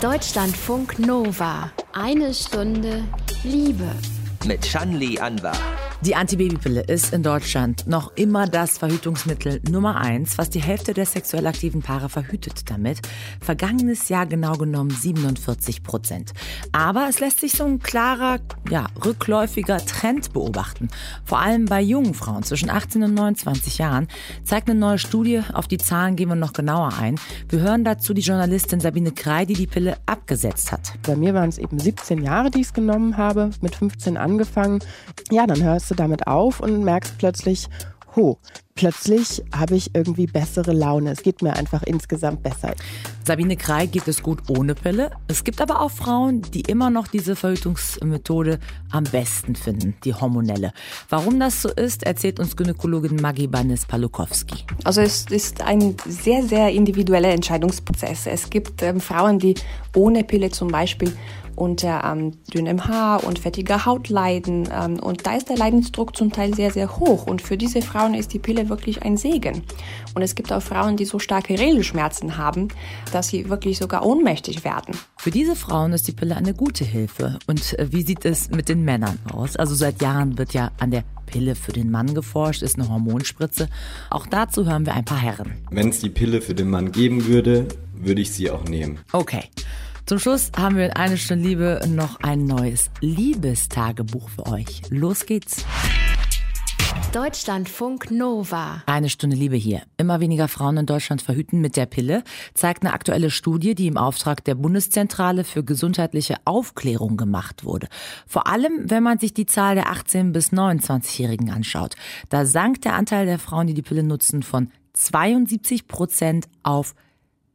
Deutschlandfunk Nova. Eine Stunde Liebe. Mit Shanli Anwar. Die Antibabypille ist in Deutschland noch immer das Verhütungsmittel Nummer eins, was die Hälfte der sexuell aktiven Paare verhütet damit. Vergangenes Jahr genau genommen 47 Prozent. Aber es lässt sich so ein klarer, ja, rückläufiger Trend beobachten. Vor allem bei jungen Frauen zwischen 18 und 29 Jahren zeigt eine neue Studie, auf die Zahlen gehen wir noch genauer ein. Wir hören dazu die Journalistin Sabine Krei, die die Pille abgesetzt hat. Bei mir waren es eben 17 Jahre, die ich es genommen habe, mit 15 angefangen. Ja, dann hörst du damit auf und merkst plötzlich, ho, plötzlich habe ich irgendwie bessere Laune. Es geht mir einfach insgesamt besser. Sabine Krei geht es gut ohne Pille. Es gibt aber auch Frauen, die immer noch diese Verhütungsmethode am besten finden, die hormonelle. Warum das so ist, erzählt uns Gynäkologin Maggie Banis-Palukowski. Also es ist ein sehr, sehr individueller Entscheidungsprozess. Es gibt ähm, Frauen, die ohne Pille zum Beispiel unter ähm, dünnem Haar und fettiger Haut leiden. Ähm, und da ist der Leidensdruck zum Teil sehr, sehr hoch. Und für diese Frauen ist die Pille wirklich ein Segen. Und es gibt auch Frauen, die so starke Regelschmerzen haben, dass sie wirklich sogar ohnmächtig werden. Für diese Frauen ist die Pille eine gute Hilfe. Und äh, wie sieht es mit den Männern aus? Also seit Jahren wird ja an der Pille für den Mann geforscht, ist eine Hormonspritze. Auch dazu hören wir ein paar Herren. Wenn es die Pille für den Mann geben würde, würde ich sie auch nehmen. Okay. Zum Schluss haben wir in eine Stunde Liebe noch ein neues Liebestagebuch für euch. Los geht's. Deutschlandfunk Nova. Eine Stunde Liebe hier. Immer weniger Frauen in Deutschland verhüten mit der Pille, zeigt eine aktuelle Studie, die im Auftrag der Bundeszentrale für gesundheitliche Aufklärung gemacht wurde. Vor allem, wenn man sich die Zahl der 18- bis 29-Jährigen anschaut. Da sank der Anteil der Frauen, die die Pille nutzen, von 72 Prozent auf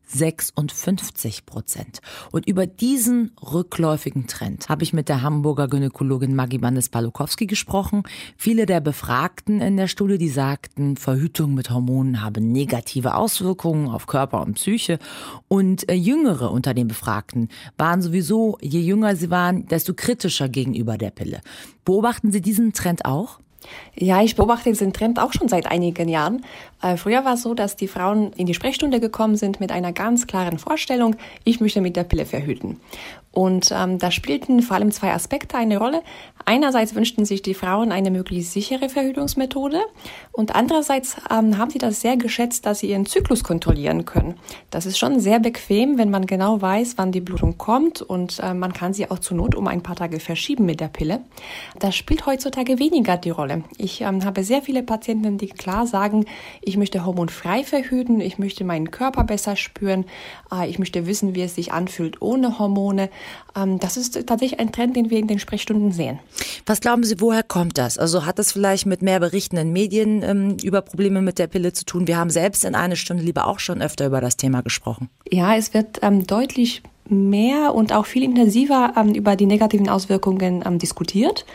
56 Prozent. Und über diesen rückläufigen Trend habe ich mit der Hamburger Gynäkologin Maggie Bandes-Palukowski gesprochen. Viele der Befragten in der Studie, die sagten, Verhütung mit Hormonen habe negative Auswirkungen auf Körper und Psyche. Und äh, Jüngere unter den Befragten waren sowieso, je jünger sie waren, desto kritischer gegenüber der Pille. Beobachten Sie diesen Trend auch? Ja, ich beobachte diesen Trend auch schon seit einigen Jahren. Äh, früher war es so, dass die Frauen in die Sprechstunde gekommen sind mit einer ganz klaren Vorstellung, ich möchte mit der Pille verhüten. Und ähm, da spielten vor allem zwei Aspekte eine Rolle. Einerseits wünschten sich die Frauen eine möglichst sichere Verhütungsmethode und andererseits ähm, haben sie das sehr geschätzt, dass sie ihren Zyklus kontrollieren können. Das ist schon sehr bequem, wenn man genau weiß, wann die Blutung kommt und äh, man kann sie auch zur Not um ein paar Tage verschieben mit der Pille. Das spielt heutzutage weniger die Rolle. Ich ähm, habe sehr viele Patienten, die klar sagen, ich möchte hormonfrei verhüten, ich möchte meinen Körper besser spüren, äh, ich möchte wissen, wie es sich anfühlt ohne Hormone. Ähm, das ist tatsächlich ein Trend, den wir in den Sprechstunden sehen. Was glauben Sie, woher kommt das? Also hat das vielleicht mit mehr Berichten in Medien ähm, über Probleme mit der Pille zu tun? Wir haben selbst in einer Stunde lieber auch schon öfter über das Thema gesprochen. Ja, es wird ähm, deutlich mehr und auch viel intensiver ähm, über die negativen Auswirkungen ähm, diskutiert.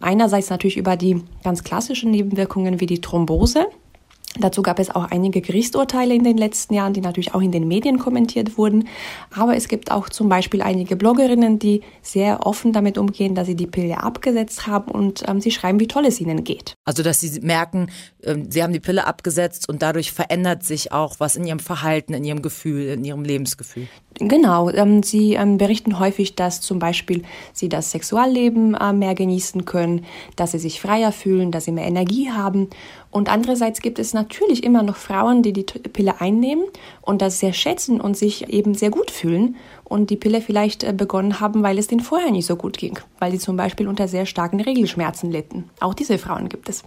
Einerseits natürlich über die ganz klassischen Nebenwirkungen wie die Thrombose. Dazu gab es auch einige Gerichtsurteile in den letzten Jahren, die natürlich auch in den Medien kommentiert wurden. Aber es gibt auch zum Beispiel einige Bloggerinnen, die sehr offen damit umgehen, dass sie die Pille abgesetzt haben und ähm, sie schreiben, wie toll es ihnen geht. Also, dass sie merken, ähm, sie haben die Pille abgesetzt und dadurch verändert sich auch was in ihrem Verhalten, in ihrem Gefühl, in ihrem Lebensgefühl. Genau, ähm, sie ähm, berichten häufig, dass zum Beispiel sie das Sexualleben äh, mehr genießen können, dass sie sich freier fühlen, dass sie mehr Energie haben. Und andererseits gibt es natürlich immer noch Frauen, die die Pille einnehmen und das sehr schätzen und sich eben sehr gut fühlen und die Pille vielleicht äh, begonnen haben, weil es denen vorher nicht so gut ging, weil sie zum Beispiel unter sehr starken Regelschmerzen litten. Auch diese Frauen gibt es.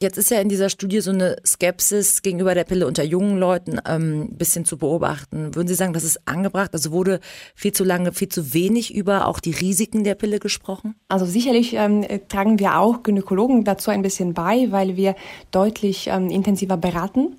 Jetzt ist ja in dieser Studie so eine Skepsis gegenüber der Pille unter jungen Leuten ähm, ein bisschen zu beobachten. Würden Sie sagen, das ist angebracht? Also wurde viel zu lange, viel zu wenig über auch die Risiken der Pille gesprochen? Also sicherlich ähm, tragen wir auch Gynäkologen dazu ein bisschen bei, weil wir deutlich ähm, intensiver beraten.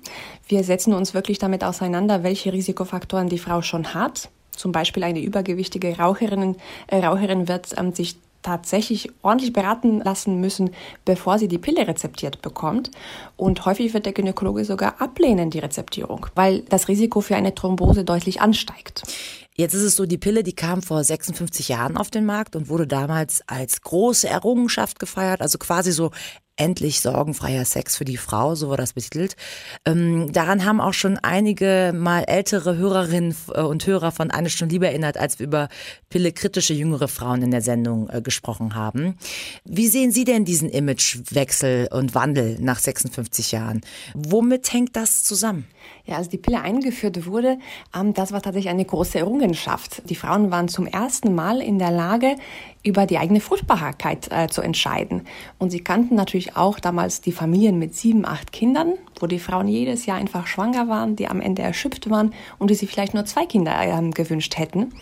Wir setzen uns wirklich damit auseinander, welche Risikofaktoren die Frau schon hat. Zum Beispiel eine übergewichtige Raucherin, äh, Raucherin wird ähm, sich tatsächlich ordentlich beraten lassen müssen, bevor sie die Pille rezeptiert bekommt. Und häufig wird der Gynäkologe sogar ablehnen, die Rezeptierung, weil das Risiko für eine Thrombose deutlich ansteigt. Jetzt ist es so, die Pille, die kam vor 56 Jahren auf den Markt und wurde damals als große Errungenschaft gefeiert, also quasi so endlich sorgenfreier Sex für die Frau, so war das betitelt. Ähm, daran haben auch schon einige mal ältere Hörerinnen äh, und Hörer von eine Stunde lieber erinnert, als wir über pillekritische jüngere Frauen in der Sendung äh, gesprochen haben. Wie sehen Sie denn diesen Imagewechsel und Wandel nach 56 Jahren? Womit hängt das zusammen? Ja, als die Pille eingeführt wurde, ähm, das war tatsächlich eine große Errungenschaft. Die Frauen waren zum ersten Mal in der Lage, über die eigene Fruchtbarkeit äh, zu entscheiden. Und sie kannten natürlich auch damals die Familien mit sieben, acht Kindern, wo die Frauen jedes Jahr einfach schwanger waren, die am Ende erschöpft waren und die sich vielleicht nur zwei Kinder äh, gewünscht hätten.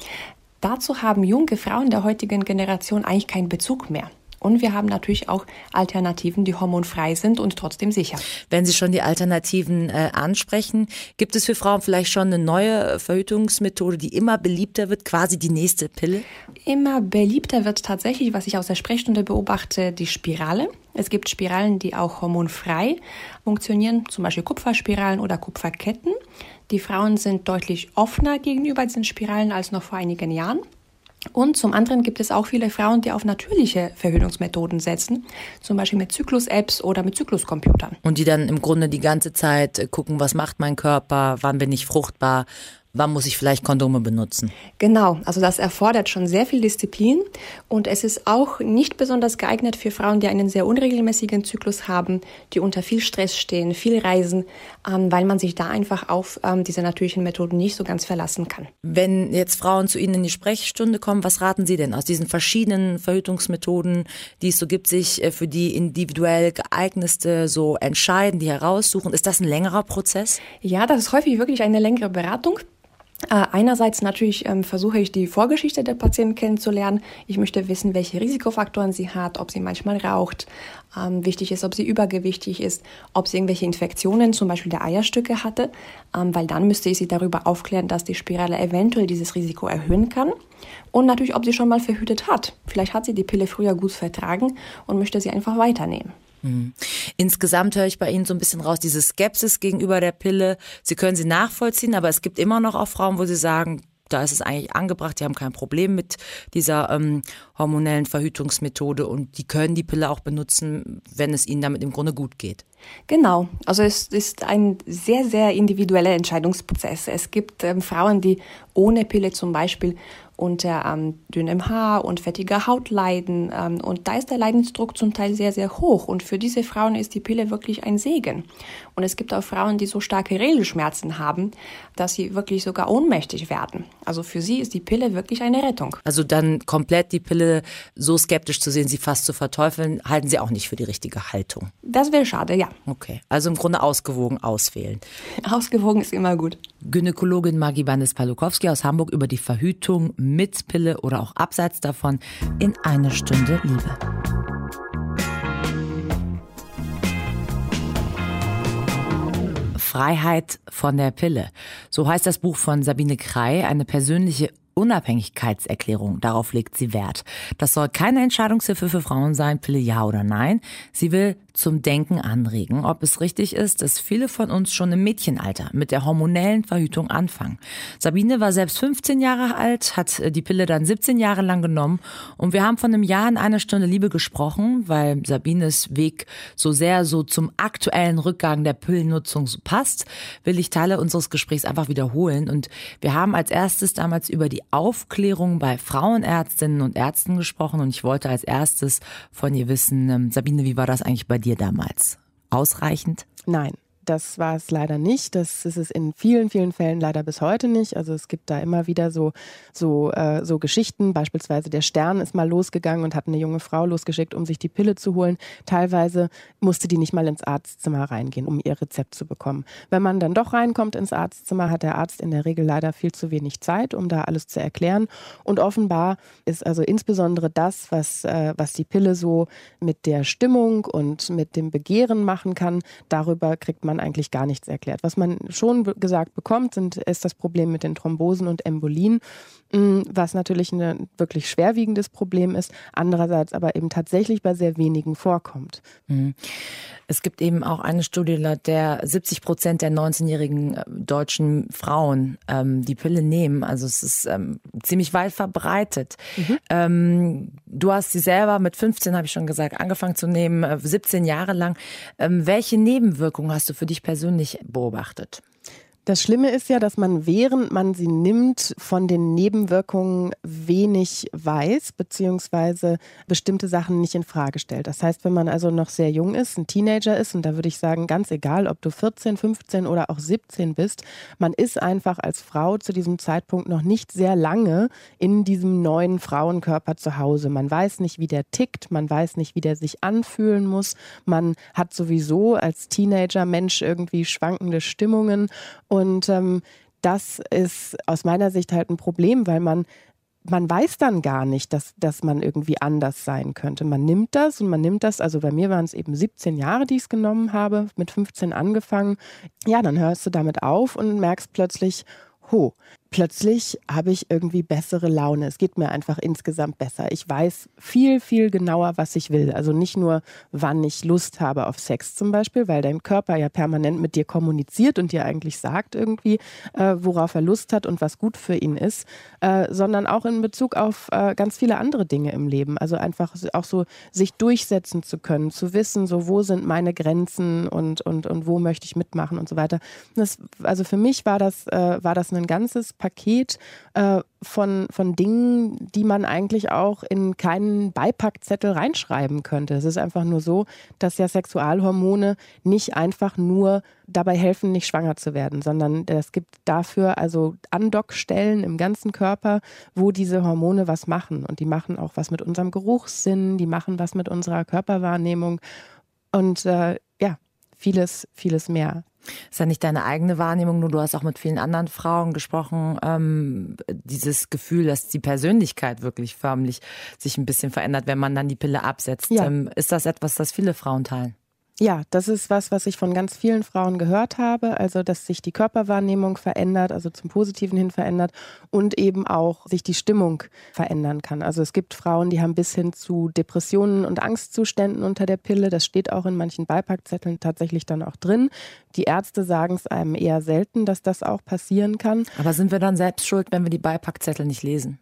Dazu haben junge Frauen der heutigen Generation eigentlich keinen Bezug mehr. Und wir haben natürlich auch Alternativen, die hormonfrei sind und trotzdem sicher. Wenn Sie schon die Alternativen äh, ansprechen, gibt es für Frauen vielleicht schon eine neue Verhütungsmethode, die immer beliebter wird, quasi die nächste Pille? Immer beliebter wird tatsächlich, was ich aus der Sprechstunde beobachte, die Spirale. Es gibt Spiralen, die auch hormonfrei funktionieren, zum Beispiel Kupferspiralen oder Kupferketten. Die Frauen sind deutlich offener gegenüber diesen Spiralen als noch vor einigen Jahren. Und zum anderen gibt es auch viele Frauen, die auf natürliche Verhütungsmethoden setzen, zum Beispiel mit Zyklus-Apps oder mit Zykluscomputern. Und die dann im Grunde die ganze Zeit äh, gucken, was macht mein Körper, wann bin ich fruchtbar, wann muss ich vielleicht Kondome benutzen? Genau, also das erfordert schon sehr viel Disziplin und es ist auch nicht besonders geeignet für Frauen, die einen sehr unregelmäßigen Zyklus haben, die unter viel Stress stehen, viel reisen, ähm, weil man sich da einfach auf ähm, diese natürlichen Methoden nicht so ganz verlassen kann. Wenn jetzt Frauen zu Ihnen in die Sprechstunde kommen, was raten Sie denn aus diesen verschiedenen Verhütungsmethoden, die es so gibt, sich äh, für die individuell geeignetste so entscheiden, die heraussuchen? Ist das ein längerer Prozess? Ja, das ist häufig wirklich eine längere Beratung. Äh, einerseits natürlich ähm, versuche ich die Vorgeschichte der Patienten kennenzulernen. Ich möchte wissen, welche Risikofaktoren sie hat, ob sie manchmal raucht. Ähm, wichtig ist, ob sie übergewichtig ist, ob sie irgendwelche Infektionen, zum Beispiel der Eierstücke hatte, ähm, weil dann müsste ich sie darüber aufklären, dass die Spirale eventuell dieses Risiko erhöhen kann. Und natürlich, ob sie schon mal verhütet hat. Vielleicht hat sie die Pille früher gut vertragen und möchte sie einfach weiternehmen. Mhm. Insgesamt höre ich bei Ihnen so ein bisschen raus, diese Skepsis gegenüber der Pille. Sie können sie nachvollziehen, aber es gibt immer noch auch Frauen, wo Sie sagen, da ist es eigentlich angebracht, die haben kein Problem mit dieser ähm, hormonellen Verhütungsmethode und die können die Pille auch benutzen, wenn es ihnen damit im Grunde gut geht. Genau, also es ist ein sehr, sehr individueller Entscheidungsprozess. Es gibt ähm, Frauen, die ohne Pille zum Beispiel unter ähm, dünnem Haar und fettiger Haut leiden. Ähm, und da ist der Leidensdruck zum Teil sehr, sehr hoch. Und für diese Frauen ist die Pille wirklich ein Segen. Und es gibt auch Frauen, die so starke Regelschmerzen haben, dass sie wirklich sogar ohnmächtig werden. Also für sie ist die Pille wirklich eine Rettung. Also dann komplett die Pille so skeptisch zu sehen, sie fast zu verteufeln, halten Sie auch nicht für die richtige Haltung. Das wäre schade, ja. Okay, also im Grunde ausgewogen auswählen. Ausgewogen ist immer gut. Gynäkologin Maggie Bandes-Palukowski aus Hamburg über die Verhütung mit Pille oder auch abseits davon in eine Stunde Liebe. Freiheit von der Pille. So heißt das Buch von Sabine Krei, eine persönliche Unabhängigkeitserklärung. Darauf legt sie Wert. Das soll keine Entscheidungshilfe für Frauen sein, Pille ja oder nein. Sie will zum Denken anregen, ob es richtig ist, dass viele von uns schon im Mädchenalter mit der hormonellen Verhütung anfangen. Sabine war selbst 15 Jahre alt, hat die Pille dann 17 Jahre lang genommen und wir haben von einem Jahr in einer Stunde Liebe gesprochen, weil Sabines Weg so sehr so zum aktuellen Rückgang der Pillennutzung passt, will ich Teile unseres Gesprächs einfach wiederholen und wir haben als erstes damals über die Aufklärung bei Frauenärztinnen und Ärzten gesprochen und ich wollte als erstes von ihr wissen, ähm, Sabine, wie war das eigentlich bei dir damals? Ausreichend? Nein. Das war es leider nicht. Das ist es in vielen, vielen Fällen leider bis heute nicht. Also es gibt da immer wieder so, so, äh, so Geschichten. Beispielsweise der Stern ist mal losgegangen und hat eine junge Frau losgeschickt, um sich die Pille zu holen. Teilweise musste die nicht mal ins Arztzimmer reingehen, um ihr Rezept zu bekommen. Wenn man dann doch reinkommt ins Arztzimmer, hat der Arzt in der Regel leider viel zu wenig Zeit, um da alles zu erklären. Und offenbar ist also insbesondere das, was, äh, was die Pille so mit der Stimmung und mit dem Begehren machen kann, darüber kriegt man man eigentlich gar nichts erklärt. Was man schon gesagt bekommt, sind, ist das Problem mit den Thrombosen und Embolien, mm, was natürlich ein wirklich schwerwiegendes Problem ist, andererseits aber eben tatsächlich bei sehr wenigen vorkommt. Mhm. Es gibt eben auch eine Studie, laut der 70 Prozent der 19-jährigen äh, deutschen Frauen ähm, die Pille nehmen. Also es ist ähm, ziemlich weit verbreitet. Mhm. Ähm, du hast sie selber mit 15, habe ich schon gesagt, angefangen zu nehmen, 17 äh, Jahre lang. Ähm, welche Nebenwirkungen hast du für dich persönlich beobachtet? Das Schlimme ist ja, dass man, während man sie nimmt, von den Nebenwirkungen wenig weiß, beziehungsweise bestimmte Sachen nicht in Frage stellt. Das heißt, wenn man also noch sehr jung ist, ein Teenager ist, und da würde ich sagen, ganz egal, ob du 14, 15 oder auch 17 bist, man ist einfach als Frau zu diesem Zeitpunkt noch nicht sehr lange in diesem neuen Frauenkörper zu Hause. Man weiß nicht, wie der tickt, man weiß nicht, wie der sich anfühlen muss. Man hat sowieso als Teenager Mensch irgendwie schwankende Stimmungen. Ähm, das ist aus meiner Sicht halt ein Problem, weil man man weiß dann gar nicht, dass, dass man irgendwie anders sein könnte. Man nimmt das und man nimmt das, also bei mir waren es eben 17 Jahre, die ich es genommen habe, mit 15 angefangen. Ja, dann hörst du damit auf und merkst plötzlich, ho, plötzlich habe ich irgendwie bessere Laune. Es geht mir einfach insgesamt besser. Ich weiß viel, viel genauer, was ich will. Also nicht nur, wann ich Lust habe auf Sex zum Beispiel, weil dein Körper ja permanent mit dir kommuniziert und dir eigentlich sagt irgendwie, äh, worauf er Lust hat und was gut für ihn ist, äh, sondern auch in Bezug auf äh, ganz viele andere Dinge im Leben. Also einfach auch so sich durchsetzen zu können, zu wissen, so wo sind meine Grenzen und, und, und wo möchte ich mitmachen und so weiter. Das, also für mich war das, äh, war das ein ganzes Paket äh, von, von Dingen, die man eigentlich auch in keinen Beipackzettel reinschreiben könnte. Es ist einfach nur so, dass ja Sexualhormone nicht einfach nur dabei helfen, nicht schwanger zu werden, sondern es gibt dafür also Andockstellen im ganzen Körper, wo diese Hormone was machen. Und die machen auch was mit unserem Geruchssinn, die machen was mit unserer Körperwahrnehmung und äh, ja, vieles, vieles mehr. Ist ja nicht deine eigene Wahrnehmung, nur du hast auch mit vielen anderen Frauen gesprochen. Ähm, dieses Gefühl, dass die Persönlichkeit wirklich förmlich sich ein bisschen verändert, wenn man dann die Pille absetzt. Ja. Ähm, ist das etwas, das viele Frauen teilen? Ja, das ist was, was ich von ganz vielen Frauen gehört habe. Also, dass sich die Körperwahrnehmung verändert, also zum Positiven hin verändert und eben auch sich die Stimmung verändern kann. Also, es gibt Frauen, die haben bis hin zu Depressionen und Angstzuständen unter der Pille. Das steht auch in manchen Beipackzetteln tatsächlich dann auch drin. Die Ärzte sagen es einem eher selten, dass das auch passieren kann. Aber sind wir dann selbst schuld, wenn wir die Beipackzettel nicht lesen?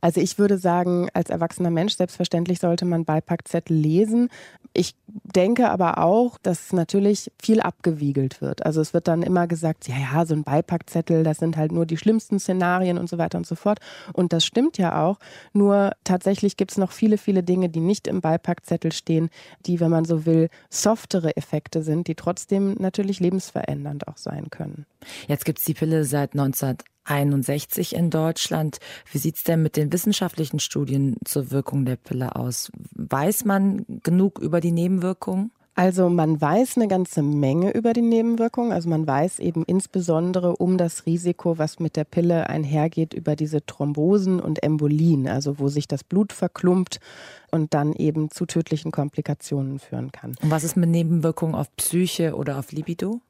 Also ich würde sagen, als erwachsener Mensch, selbstverständlich sollte man Beipackzettel lesen. Ich denke aber auch, dass natürlich viel abgewiegelt wird. Also es wird dann immer gesagt, ja, ja, so ein Beipackzettel, das sind halt nur die schlimmsten Szenarien und so weiter und so fort. Und das stimmt ja auch. Nur tatsächlich gibt es noch viele, viele Dinge, die nicht im Beipackzettel stehen, die, wenn man so will, softere Effekte sind, die trotzdem natürlich lebensverändernd auch sein können. Jetzt gibt es die Pille seit 19 61 in Deutschland. Wie sieht es denn mit den wissenschaftlichen Studien zur Wirkung der Pille aus? Weiß man genug über die Nebenwirkungen? Also man weiß eine ganze Menge über die Nebenwirkungen. Also man weiß eben insbesondere um das Risiko, was mit der Pille einhergeht, über diese Thrombosen und Embolien, also wo sich das Blut verklumpt und dann eben zu tödlichen Komplikationen führen kann. Und was ist mit Nebenwirkungen auf Psyche oder auf Libido?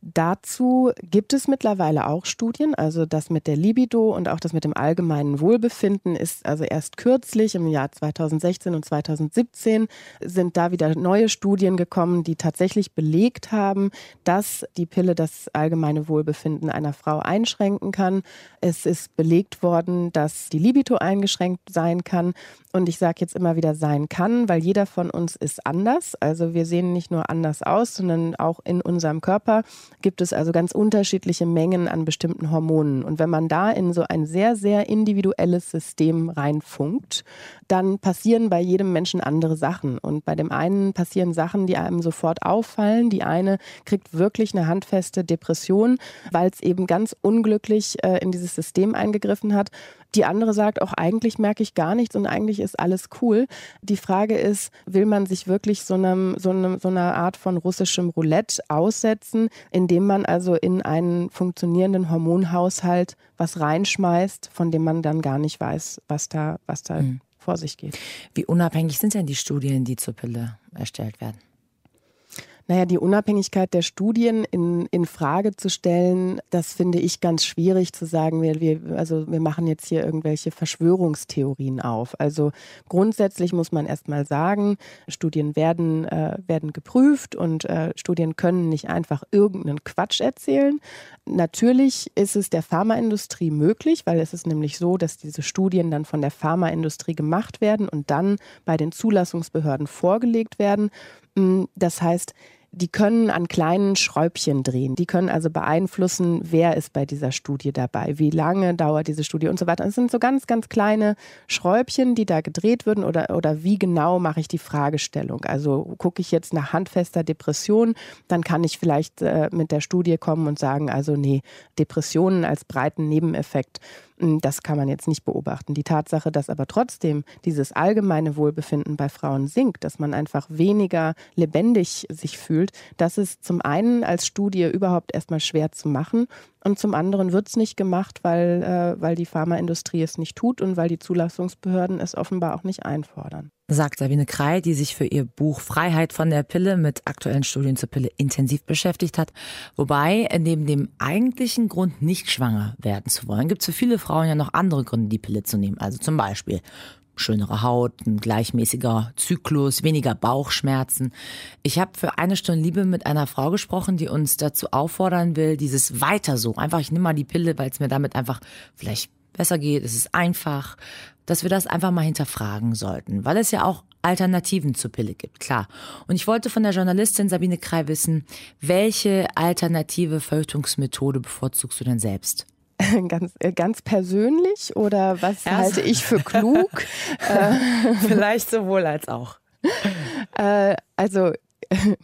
Dazu gibt es mittlerweile auch Studien. Also das mit der Libido und auch das mit dem allgemeinen Wohlbefinden ist also erst kürzlich im Jahr 2016 und 2017 sind da wieder neue Studien gekommen, die tatsächlich belegt haben, dass die Pille das allgemeine Wohlbefinden einer Frau einschränken kann. Es ist belegt worden, dass die Libido eingeschränkt sein kann. Und ich sage jetzt immer wieder sein kann, weil jeder von uns ist anders. Also wir sehen nicht nur anders aus, sondern auch in unserem Körper gibt es also ganz unterschiedliche Mengen an bestimmten Hormonen. Und wenn man da in so ein sehr, sehr individuelles System reinfunkt, dann passieren bei jedem Menschen andere Sachen. Und bei dem einen passieren Sachen, die einem sofort auffallen. Die eine kriegt wirklich eine handfeste Depression, weil es eben ganz unglücklich äh, in dieses System eingegriffen hat. Die andere sagt auch, eigentlich merke ich gar nichts und eigentlich ist alles cool. Die Frage ist, will man sich wirklich so, einem, so, einem, so einer Art von russischem Roulette aussetzen, indem man also in einen funktionierenden Hormonhaushalt was reinschmeißt, von dem man dann gar nicht weiß, was da, was da mhm. vor sich geht. Wie unabhängig sind denn die Studien, die zur Pille erstellt werden? Naja, die Unabhängigkeit der Studien in, in Frage zu stellen, das finde ich ganz schwierig zu sagen. Wir, wir, also wir machen jetzt hier irgendwelche Verschwörungstheorien auf. Also grundsätzlich muss man erstmal sagen, Studien werden, äh, werden geprüft und äh, Studien können nicht einfach irgendeinen Quatsch erzählen. Natürlich ist es der Pharmaindustrie möglich, weil es ist nämlich so, dass diese Studien dann von der Pharmaindustrie gemacht werden und dann bei den Zulassungsbehörden vorgelegt werden. Hm, das heißt, die können an kleinen Schräubchen drehen. Die können also beeinflussen, wer ist bei dieser Studie dabei, wie lange dauert diese Studie und so weiter. Es sind so ganz, ganz kleine Schräubchen, die da gedreht würden oder, oder wie genau mache ich die Fragestellung. Also gucke ich jetzt nach handfester Depression, dann kann ich vielleicht äh, mit der Studie kommen und sagen, also nee, Depressionen als breiten Nebeneffekt das kann man jetzt nicht beobachten. Die Tatsache, dass aber trotzdem dieses allgemeine Wohlbefinden bei Frauen sinkt, dass man einfach weniger lebendig sich fühlt, das ist zum einen als Studie überhaupt erstmal schwer zu machen und zum anderen wird es nicht gemacht, weil, äh, weil die Pharmaindustrie es nicht tut und weil die Zulassungsbehörden es offenbar auch nicht einfordern. Sagt Sabine Krei, die sich für ihr Buch Freiheit von der Pille mit aktuellen Studien zur Pille intensiv beschäftigt hat. Wobei, neben dem eigentlichen Grund, nicht schwanger werden zu wollen, gibt es für viele Frauen ja noch andere Gründe, die Pille zu nehmen. Also zum Beispiel schönere Haut, ein gleichmäßiger Zyklus, weniger Bauchschmerzen. Ich habe für eine Stunde Liebe mit einer Frau gesprochen, die uns dazu auffordern will, dieses weiter so. Einfach, ich nehme mal die Pille, weil es mir damit einfach vielleicht besser geht, es ist einfach, dass wir das einfach mal hinterfragen sollten, weil es ja auch Alternativen zur Pille gibt, klar. Und ich wollte von der Journalistin Sabine Krei wissen, welche alternative Verhütungsmethode bevorzugst du denn selbst? ganz, äh, ganz persönlich oder was Erst halte ich für klug? Äh, Vielleicht sowohl als auch. Äh, also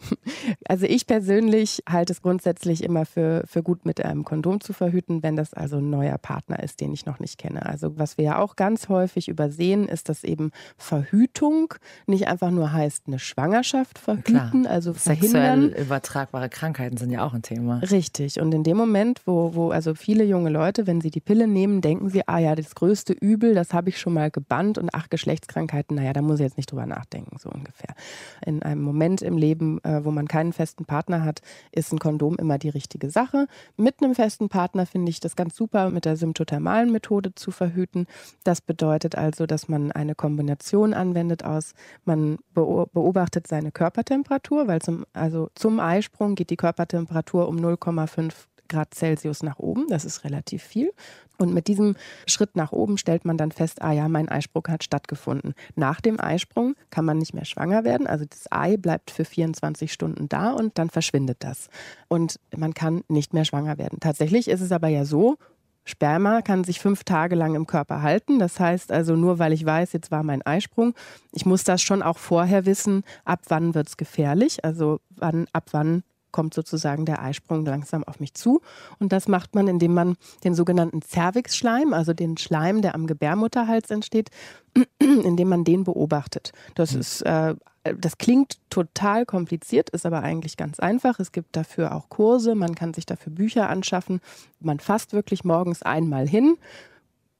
Also ich persönlich halte es grundsätzlich immer für, für gut, mit einem Kondom zu verhüten, wenn das also ein neuer Partner ist, den ich noch nicht kenne. Also was wir ja auch ganz häufig übersehen, ist, dass eben Verhütung nicht einfach nur heißt, eine Schwangerschaft verhüten, Klar. also verhindern. Sexuell übertragbare Krankheiten sind ja auch ein Thema. Richtig. Und in dem Moment, wo, wo also viele junge Leute, wenn sie die Pille nehmen, denken sie, ah ja, das größte Übel, das habe ich schon mal gebannt und ach, Geschlechtskrankheiten, naja, da muss ich jetzt nicht drüber nachdenken, so ungefähr. In einem Moment im Leben, Leben, äh, wo man keinen festen Partner hat, ist ein Kondom immer die richtige Sache. Mit einem festen Partner finde ich das ganz super, mit der symptothermalen Methode zu verhüten. Das bedeutet also, dass man eine Kombination anwendet aus, man beobachtet seine Körpertemperatur, weil zum, also zum Eisprung geht die Körpertemperatur um 0,5 Grad Celsius nach oben. Das ist relativ viel. Und mit diesem Schritt nach oben stellt man dann fest, ah ja, mein Eisprung hat stattgefunden. Nach dem Eisprung kann man nicht mehr schwanger werden. Also das Ei bleibt für 24 Stunden da und dann verschwindet das. Und man kann nicht mehr schwanger werden. Tatsächlich ist es aber ja so, Sperma kann sich fünf Tage lang im Körper halten. Das heißt also, nur weil ich weiß, jetzt war mein Eisprung, ich muss das schon auch vorher wissen, ab wann wird es gefährlich. Also wann, ab wann kommt sozusagen der Eisprung langsam auf mich zu. Und das macht man, indem man den sogenannten Cervix-Schleim, also den Schleim, der am Gebärmutterhals entsteht, indem man den beobachtet. Das mhm. ist äh, das klingt total kompliziert, ist aber eigentlich ganz einfach. Es gibt dafür auch Kurse, man kann sich dafür Bücher anschaffen. Man fasst wirklich morgens einmal hin,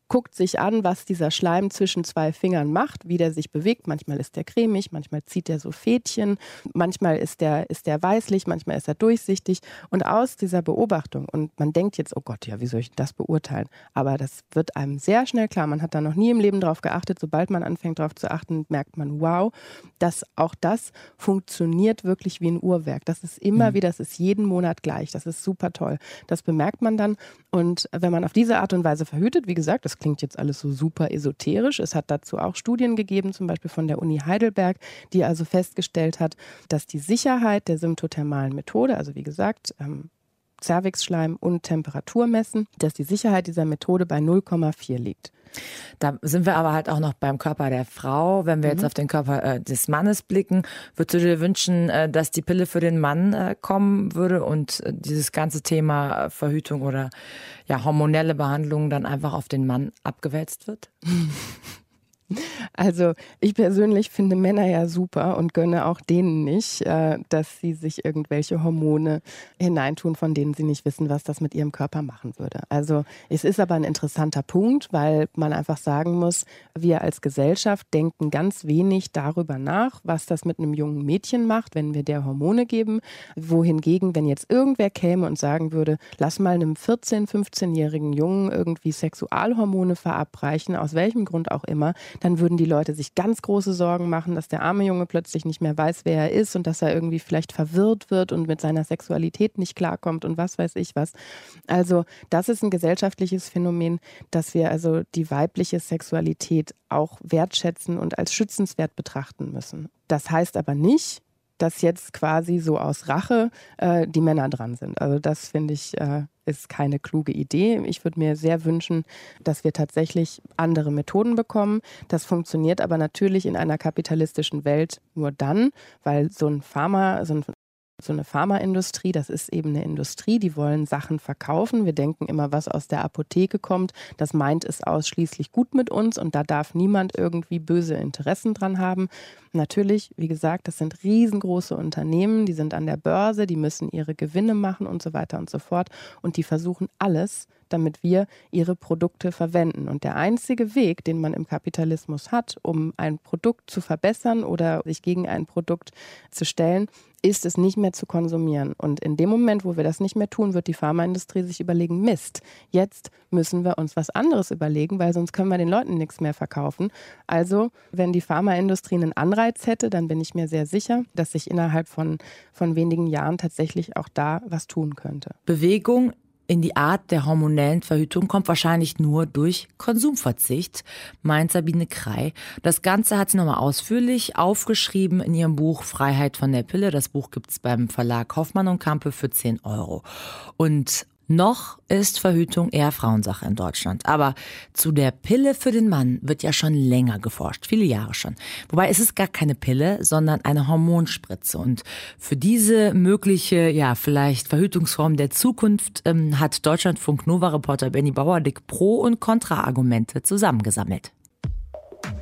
guckt sich an, was dieser Schleim zwischen zwei Fingern macht, wie der sich bewegt. Manchmal ist der cremig, manchmal zieht er so Fädchen, manchmal ist der, ist der weißlich, manchmal ist er durchsichtig. Und aus dieser Beobachtung, und man denkt jetzt, oh Gott, ja, wie soll ich das beurteilen? Aber das wird einem sehr schnell klar. Man hat da noch nie im Leben drauf geachtet. Sobald man anfängt darauf zu achten, merkt man, wow, dass auch das funktioniert wirklich wie ein Uhrwerk. Das ist immer mhm. wieder, das ist jeden Monat gleich. Das ist super toll. Das bemerkt man dann. Und wenn man auf diese Art und Weise verhütet, wie gesagt, das das klingt jetzt alles so super esoterisch. Es hat dazu auch Studien gegeben, zum Beispiel von der Uni Heidelberg, die also festgestellt hat, dass die Sicherheit der symptothermalen Methode, also wie gesagt, Cervixschleim und Temperatur messen, dass die Sicherheit dieser Methode bei 0,4 liegt. Da sind wir aber halt auch noch beim Körper der Frau. Wenn wir mhm. jetzt auf den Körper äh, des Mannes blicken, würdest du dir wünschen, äh, dass die Pille für den Mann äh, kommen würde und äh, dieses ganze Thema Verhütung oder ja hormonelle Behandlung dann einfach auf den Mann abgewälzt wird? Also ich persönlich finde Männer ja super und gönne auch denen nicht, äh, dass sie sich irgendwelche Hormone hineintun, von denen sie nicht wissen, was das mit ihrem Körper machen würde. Also es ist aber ein interessanter Punkt, weil man einfach sagen muss, wir als Gesellschaft denken ganz wenig darüber nach, was das mit einem jungen Mädchen macht, wenn wir der Hormone geben. Wohingegen, wenn jetzt irgendwer käme und sagen würde, lass mal einem 14-, 15-jährigen Jungen irgendwie Sexualhormone verabreichen, aus welchem Grund auch immer, dann würden die Leute sich ganz große Sorgen machen, dass der arme Junge plötzlich nicht mehr weiß, wer er ist und dass er irgendwie vielleicht verwirrt wird und mit seiner Sexualität nicht klarkommt und was weiß ich was. Also das ist ein gesellschaftliches Phänomen, dass wir also die weibliche Sexualität auch wertschätzen und als schützenswert betrachten müssen. Das heißt aber nicht, dass jetzt quasi so aus Rache äh, die Männer dran sind. Also das finde ich äh, ist keine kluge Idee. Ich würde mir sehr wünschen, dass wir tatsächlich andere Methoden bekommen. Das funktioniert aber natürlich in einer kapitalistischen Welt nur dann, weil so ein Pharma, so ein so eine Pharmaindustrie, das ist eben eine Industrie, die wollen Sachen verkaufen. Wir denken immer, was aus der Apotheke kommt, das meint es ausschließlich gut mit uns und da darf niemand irgendwie böse Interessen dran haben. Natürlich, wie gesagt, das sind riesengroße Unternehmen, die sind an der Börse, die müssen ihre Gewinne machen und so weiter und so fort und die versuchen alles, damit wir ihre Produkte verwenden. Und der einzige Weg, den man im Kapitalismus hat, um ein Produkt zu verbessern oder sich gegen ein Produkt zu stellen, ist es nicht mehr zu konsumieren. Und in dem Moment, wo wir das nicht mehr tun, wird die Pharmaindustrie sich überlegen, Mist, jetzt müssen wir uns was anderes überlegen, weil sonst können wir den Leuten nichts mehr verkaufen. Also, wenn die Pharmaindustrie einen Anreiz hätte, dann bin ich mir sehr sicher, dass sich innerhalb von, von wenigen Jahren tatsächlich auch da was tun könnte. Bewegung in die Art der hormonellen Verhütung kommt wahrscheinlich nur durch Konsumverzicht, meint Sabine Krei. Das Ganze hat sie nochmal ausführlich aufgeschrieben in ihrem Buch Freiheit von der Pille. Das Buch gibt's beim Verlag Hoffmann und Kampe für 10 Euro. Und noch ist Verhütung eher Frauensache in Deutschland. Aber zu der Pille für den Mann wird ja schon länger geforscht, viele Jahre schon. Wobei es ist gar keine Pille, sondern eine Hormonspritze. Und für diese mögliche, ja, vielleicht Verhütungsform der Zukunft ähm, hat Deutschlandfunk Nova-Reporter Benny Bauerdick Pro- und Kontra-Argumente zusammengesammelt.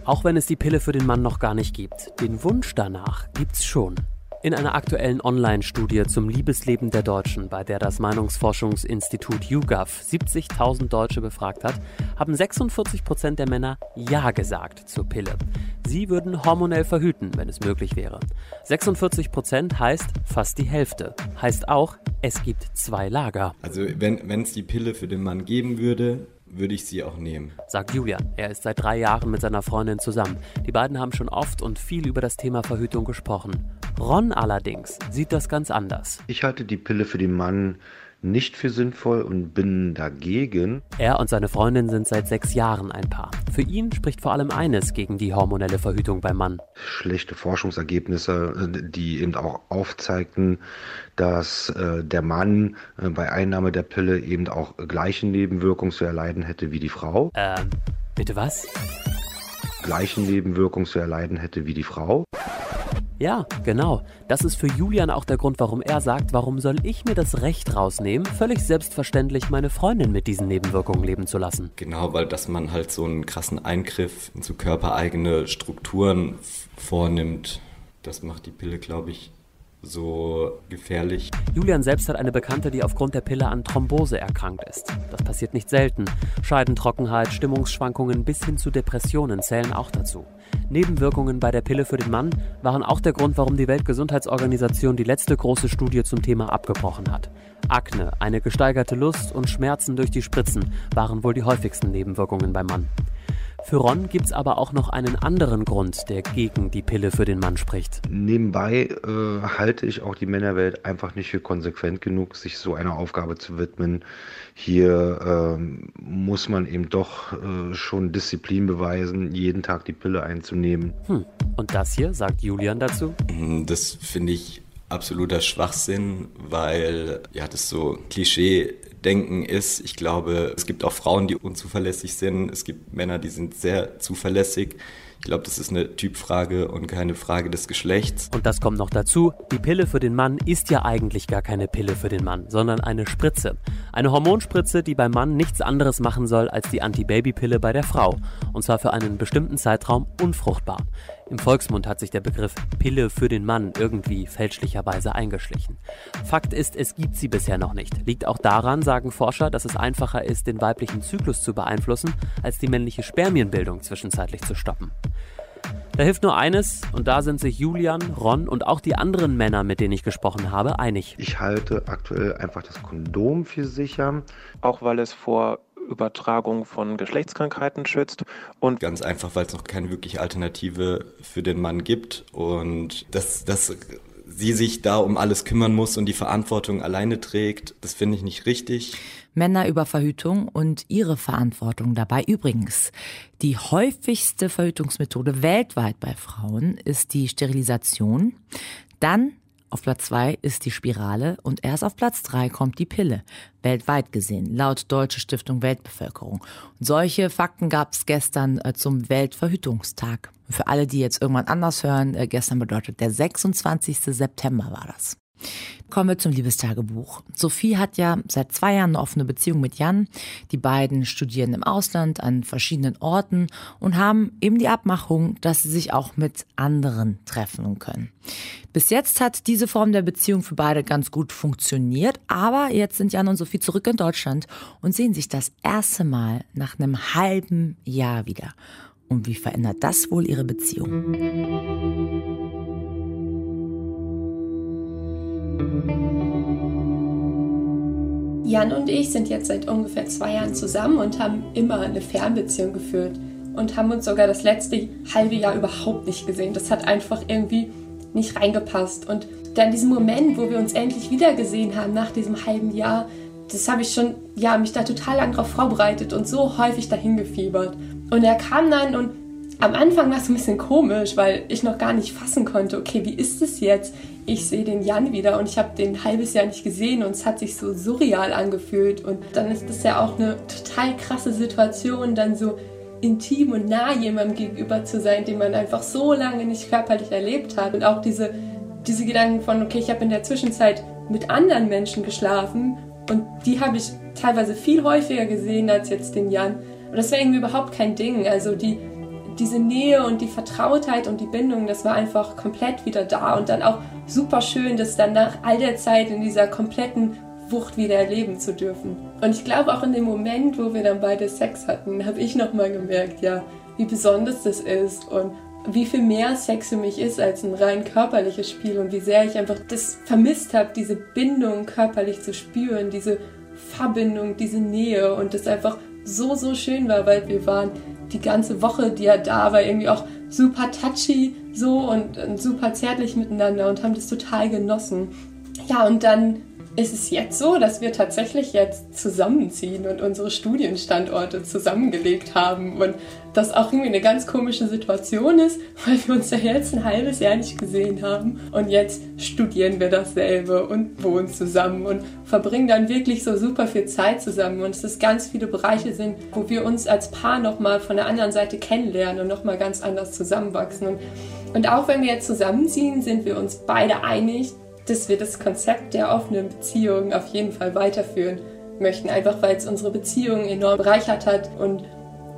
Auch wenn es die Pille für den Mann noch gar nicht gibt, den Wunsch danach gibt's schon. In einer aktuellen Online-Studie zum Liebesleben der Deutschen, bei der das Meinungsforschungsinstitut YouGov 70.000 Deutsche befragt hat, haben 46 Prozent der Männer Ja gesagt zur Pille. Sie würden hormonell verhüten, wenn es möglich wäre. 46 Prozent heißt fast die Hälfte. Heißt auch, es gibt zwei Lager. Also wenn es die Pille für den Mann geben würde, würde ich sie auch nehmen. Sagt Julian. Er ist seit drei Jahren mit seiner Freundin zusammen. Die beiden haben schon oft und viel über das Thema Verhütung gesprochen. Ron allerdings sieht das ganz anders. Ich halte die Pille für den Mann nicht für sinnvoll und bin dagegen. Er und seine Freundin sind seit sechs Jahren ein Paar. Für ihn spricht vor allem eines gegen die hormonelle Verhütung beim Mann. Schlechte Forschungsergebnisse, die eben auch aufzeigten, dass äh, der Mann äh, bei Einnahme der Pille eben auch gleiche Nebenwirkungen zu erleiden hätte wie die Frau. Ähm, bitte was? Gleiche Nebenwirkungen zu erleiden hätte wie die Frau. Ja, genau. Das ist für Julian auch der Grund, warum er sagt, warum soll ich mir das Recht rausnehmen, völlig selbstverständlich meine Freundin mit diesen Nebenwirkungen leben zu lassen. Genau, weil dass man halt so einen krassen Eingriff in so körpereigene Strukturen vornimmt, das macht die Pille, glaube ich, so gefährlich. Julian selbst hat eine Bekannte, die aufgrund der Pille an Thrombose erkrankt ist. Das passiert nicht selten. Scheidentrockenheit, Stimmungsschwankungen bis hin zu Depressionen zählen auch dazu. Nebenwirkungen bei der Pille für den Mann waren auch der Grund, warum die Weltgesundheitsorganisation die letzte große Studie zum Thema abgebrochen hat. Akne, eine gesteigerte Lust und Schmerzen durch die Spritzen waren wohl die häufigsten Nebenwirkungen beim Mann. Für Ron gibt es aber auch noch einen anderen Grund, der gegen die Pille für den Mann spricht. Nebenbei äh, halte ich auch die Männerwelt einfach nicht für konsequent genug, sich so einer Aufgabe zu widmen. Hier äh, muss man eben doch äh, schon Disziplin beweisen, jeden Tag die Pille einzunehmen. Hm. Und das hier, sagt Julian dazu? Das finde ich absoluter Schwachsinn, weil ja das so Klischee Denken ist. Ich glaube, es gibt auch Frauen, die unzuverlässig sind. Es gibt Männer, die sind sehr zuverlässig. Ich glaube, das ist eine Typfrage und keine Frage des Geschlechts. Und das kommt noch dazu, die Pille für den Mann ist ja eigentlich gar keine Pille für den Mann, sondern eine Spritze. Eine Hormonspritze, die beim Mann nichts anderes machen soll als die Antibabypille bei der Frau. Und zwar für einen bestimmten Zeitraum unfruchtbar. Im Volksmund hat sich der Begriff Pille für den Mann irgendwie fälschlicherweise eingeschlichen. Fakt ist, es gibt sie bisher noch nicht. Liegt auch daran, sagen Forscher, dass es einfacher ist, den weiblichen Zyklus zu beeinflussen, als die männliche Spermienbildung zwischenzeitlich zu stoppen. Da hilft nur eines, und da sind sich Julian, Ron und auch die anderen Männer, mit denen ich gesprochen habe, einig. Ich halte aktuell einfach das Kondom für sicher. Auch weil es vor Übertragung von Geschlechtskrankheiten schützt und ganz einfach, weil es noch keine wirkliche Alternative für den Mann gibt und dass, dass sie sich da um alles kümmern muss und die Verantwortung alleine trägt, das finde ich nicht richtig. Männer über Verhütung und ihre Verantwortung dabei. Übrigens, die häufigste Verhütungsmethode weltweit bei Frauen ist die Sterilisation. Dann auf Platz zwei ist die Spirale und erst auf Platz drei kommt die Pille. Weltweit gesehen, laut Deutsche Stiftung Weltbevölkerung. Und solche Fakten gab es gestern äh, zum Weltverhütungstag. Für alle, die jetzt irgendwann anders hören, äh, gestern bedeutet der 26. September war das. Kommen wir zum Liebestagebuch. Sophie hat ja seit zwei Jahren eine offene Beziehung mit Jan. Die beiden studieren im Ausland an verschiedenen Orten und haben eben die Abmachung, dass sie sich auch mit anderen treffen können. Bis jetzt hat diese Form der Beziehung für beide ganz gut funktioniert, aber jetzt sind Jan und Sophie zurück in Deutschland und sehen sich das erste Mal nach einem halben Jahr wieder. Und wie verändert das wohl ihre Beziehung? Jan und ich sind jetzt seit ungefähr zwei Jahren zusammen und haben immer eine Fernbeziehung geführt und haben uns sogar das letzte halbe Jahr überhaupt nicht gesehen. Das hat einfach irgendwie nicht reingepasst. Und dann diesen Moment, wo wir uns endlich wiedergesehen haben nach diesem halben Jahr, das habe ich schon, ja, mich da total lang drauf vorbereitet und so häufig dahin gefiebert. Und er kam dann und am Anfang war es ein bisschen komisch, weil ich noch gar nicht fassen konnte, okay, wie ist es jetzt? Ich sehe den Jan wieder und ich habe den ein halbes Jahr nicht gesehen und es hat sich so surreal angefühlt. Und dann ist das ja auch eine total krasse Situation, dann so intim und nah jemandem gegenüber zu sein, den man einfach so lange nicht körperlich erlebt hat. Und auch diese, diese Gedanken von, okay, ich habe in der Zwischenzeit mit anderen Menschen geschlafen und die habe ich teilweise viel häufiger gesehen als jetzt den Jan. Und das war irgendwie überhaupt kein Ding. Also die, diese Nähe und die Vertrautheit und die Bindung, das war einfach komplett wieder da. Und dann auch super schön, das dann nach all der Zeit in dieser kompletten Wucht wieder erleben zu dürfen. Und ich glaube auch in dem Moment, wo wir dann beide Sex hatten, habe ich nochmal gemerkt, ja, wie besonders das ist und wie viel mehr Sex für mich ist als ein rein körperliches Spiel und wie sehr ich einfach das vermisst habe, diese Bindung körperlich zu spüren, diese Verbindung, diese Nähe und das einfach so, so schön war, weil wir waren die ganze Woche, die er da war, irgendwie auch super touchy so und, und super zärtlich miteinander und haben das total genossen. Ja, und dann ist es jetzt so, dass wir tatsächlich jetzt zusammenziehen und unsere Studienstandorte zusammengelegt haben und das auch irgendwie eine ganz komische Situation ist, weil wir uns ja jetzt ein halbes Jahr nicht gesehen haben und jetzt studieren wir dasselbe und wohnen zusammen und verbringen dann wirklich so super viel Zeit zusammen und es ist ganz viele Bereiche sind, wo wir uns als Paar nochmal von der anderen Seite kennenlernen und nochmal ganz anders zusammenwachsen. Und und auch wenn wir jetzt zusammenziehen, sind wir uns beide einig, dass wir das Konzept der offenen Beziehung auf jeden Fall weiterführen möchten, einfach weil es unsere Beziehung enorm bereichert hat und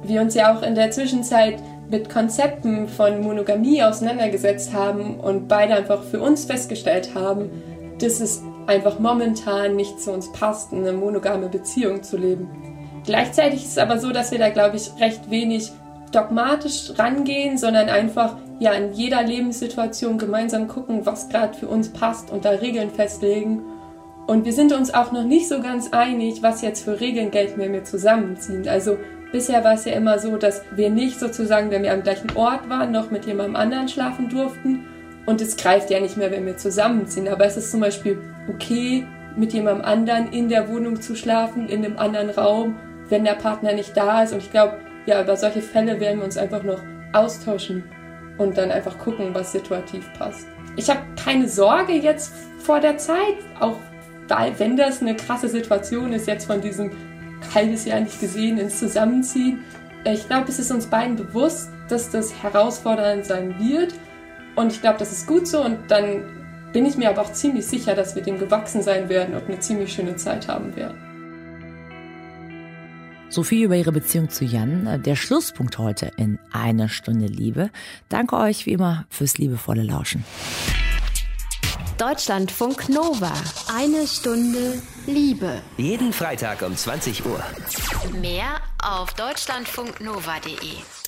wir uns ja auch in der Zwischenzeit mit Konzepten von Monogamie auseinandergesetzt haben und beide einfach für uns festgestellt haben, dass es einfach momentan nicht zu uns passt, eine monogame Beziehung zu leben. Gleichzeitig ist es aber so, dass wir da, glaube ich, recht wenig dogmatisch rangehen, sondern einfach ja in jeder Lebenssituation gemeinsam gucken, was gerade für uns passt und da Regeln festlegen. Und wir sind uns auch noch nicht so ganz einig, was jetzt für Regeln gelten, wenn wir zusammenziehen. Also bisher war es ja immer so, dass wir nicht sozusagen, wenn wir am gleichen Ort waren, noch mit jemandem anderen schlafen durften. Und es greift ja nicht mehr, wenn wir zusammenziehen. Aber es ist zum Beispiel okay, mit jemandem anderen in der Wohnung zu schlafen, in einem anderen Raum, wenn der Partner nicht da ist. Und ich glaube, ja, über solche Fälle werden wir uns einfach noch austauschen und dann einfach gucken, was situativ passt. Ich habe keine Sorge jetzt vor der Zeit, auch wenn das eine krasse Situation ist, jetzt von diesem halbes Jahr nicht gesehen ins Zusammenziehen. Ich glaube, es ist uns beiden bewusst, dass das herausfordernd sein wird. Und ich glaube, das ist gut so. Und dann bin ich mir aber auch ziemlich sicher, dass wir dem gewachsen sein werden und eine ziemlich schöne Zeit haben werden. So viel über ihre Beziehung zu Jan. Der Schlusspunkt heute in einer Stunde Liebe. Danke euch wie immer fürs liebevolle Lauschen. Deutschlandfunk Nova. Eine Stunde Liebe. Jeden Freitag um 20 Uhr. Mehr auf deutschlandfunknova.de.